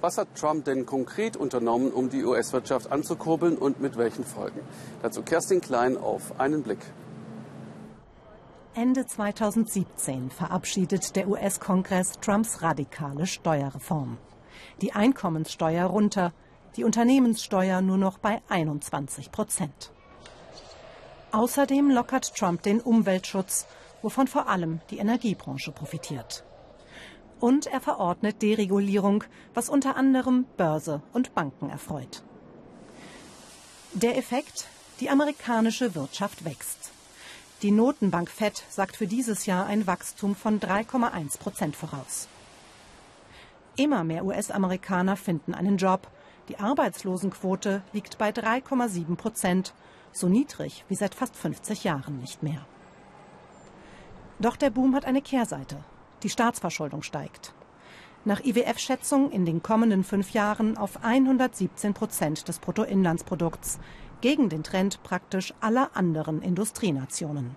Was hat Trump denn konkret unternommen, um die US-Wirtschaft anzukurbeln und mit welchen Folgen? Dazu Kerstin Klein auf einen Blick. Ende 2017 verabschiedet der US-Kongress Trumps radikale Steuerreform. Die Einkommenssteuer runter, die Unternehmenssteuer nur noch bei 21 Prozent. Außerdem lockert Trump den Umweltschutz, wovon vor allem die Energiebranche profitiert. Und er verordnet Deregulierung, was unter anderem Börse und Banken erfreut. Der Effekt? Die amerikanische Wirtschaft wächst. Die Notenbank Fed sagt für dieses Jahr ein Wachstum von 3,1 Prozent voraus. Immer mehr US-Amerikaner finden einen Job. Die Arbeitslosenquote liegt bei 3,7 Prozent, so niedrig wie seit fast 50 Jahren nicht mehr. Doch der Boom hat eine Kehrseite. Die Staatsverschuldung steigt. Nach IWF-Schätzung in den kommenden fünf Jahren auf 117 Prozent des Bruttoinlandsprodukts gegen den Trend praktisch aller anderen Industrienationen.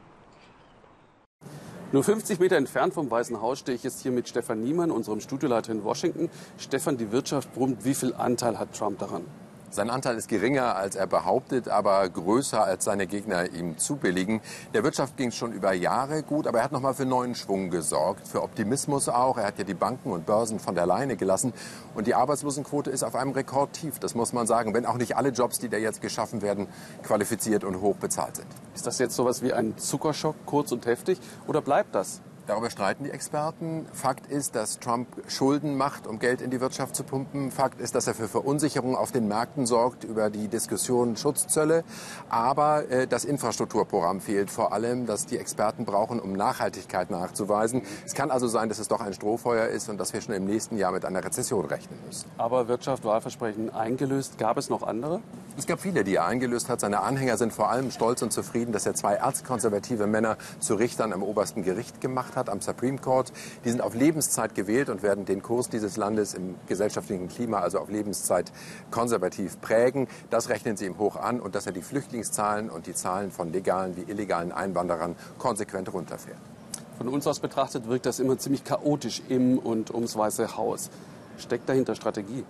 Nur 50 Meter entfernt vom Weißen Haus stehe ich jetzt hier mit Stefan Niemann, unserem Studioleiter in Washington. Stefan, die Wirtschaft brummt. Wie viel Anteil hat Trump daran? Sein Anteil ist geringer, als er behauptet, aber größer, als seine Gegner ihm zubilligen. Der Wirtschaft ging es schon über Jahre gut, aber er hat nochmal für neuen Schwung gesorgt, für Optimismus auch. Er hat ja die Banken und Börsen von der Leine gelassen und die Arbeitslosenquote ist auf einem Rekordtief, das muss man sagen, wenn auch nicht alle Jobs, die da jetzt geschaffen werden, qualifiziert und hoch bezahlt sind. Ist das jetzt sowas wie ein Zuckerschock, kurz und heftig, oder bleibt das? Darüber streiten die Experten. Fakt ist, dass Trump Schulden macht, um Geld in die Wirtschaft zu pumpen. Fakt ist, dass er für Verunsicherung auf den Märkten sorgt über die Diskussion Schutzzölle. Aber äh, das Infrastrukturprogramm fehlt vor allem, das die Experten brauchen, um Nachhaltigkeit nachzuweisen. Es kann also sein, dass es doch ein Strohfeuer ist und dass wir schon im nächsten Jahr mit einer Rezession rechnen müssen. Aber Wirtschaft, Wahlversprechen eingelöst. Gab es noch andere? Es gab viele, die er eingelöst hat. Seine Anhänger sind vor allem stolz und zufrieden, dass er zwei erzkonservative Männer zu Richtern am obersten Gericht gemacht hat hat am Supreme Court. Die sind auf Lebenszeit gewählt und werden den Kurs dieses Landes im gesellschaftlichen Klima, also auf Lebenszeit, konservativ prägen. Das rechnen sie ihm hoch an und dass er die Flüchtlingszahlen und die Zahlen von legalen wie illegalen Einwanderern konsequent runterfährt. Von uns aus betrachtet wirkt das immer ziemlich chaotisch im und ums Weiße Haus. Steckt dahinter Strategie?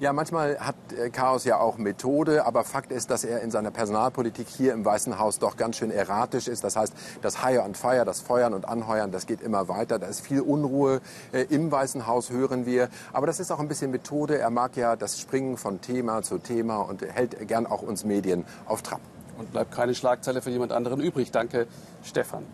Ja, manchmal hat äh, Chaos ja auch Methode, aber Fakt ist, dass er in seiner Personalpolitik hier im Weißen Haus doch ganz schön erratisch ist. Das heißt, das Hire and Fire, das Feuern und Anheuern, das geht immer weiter. Da ist viel Unruhe äh, im Weißen Haus, hören wir. Aber das ist auch ein bisschen Methode. Er mag ja das Springen von Thema zu Thema und hält gern auch uns Medien auf Trab. Und bleibt keine Schlagzeile für jemand anderen übrig. Danke, Stefan.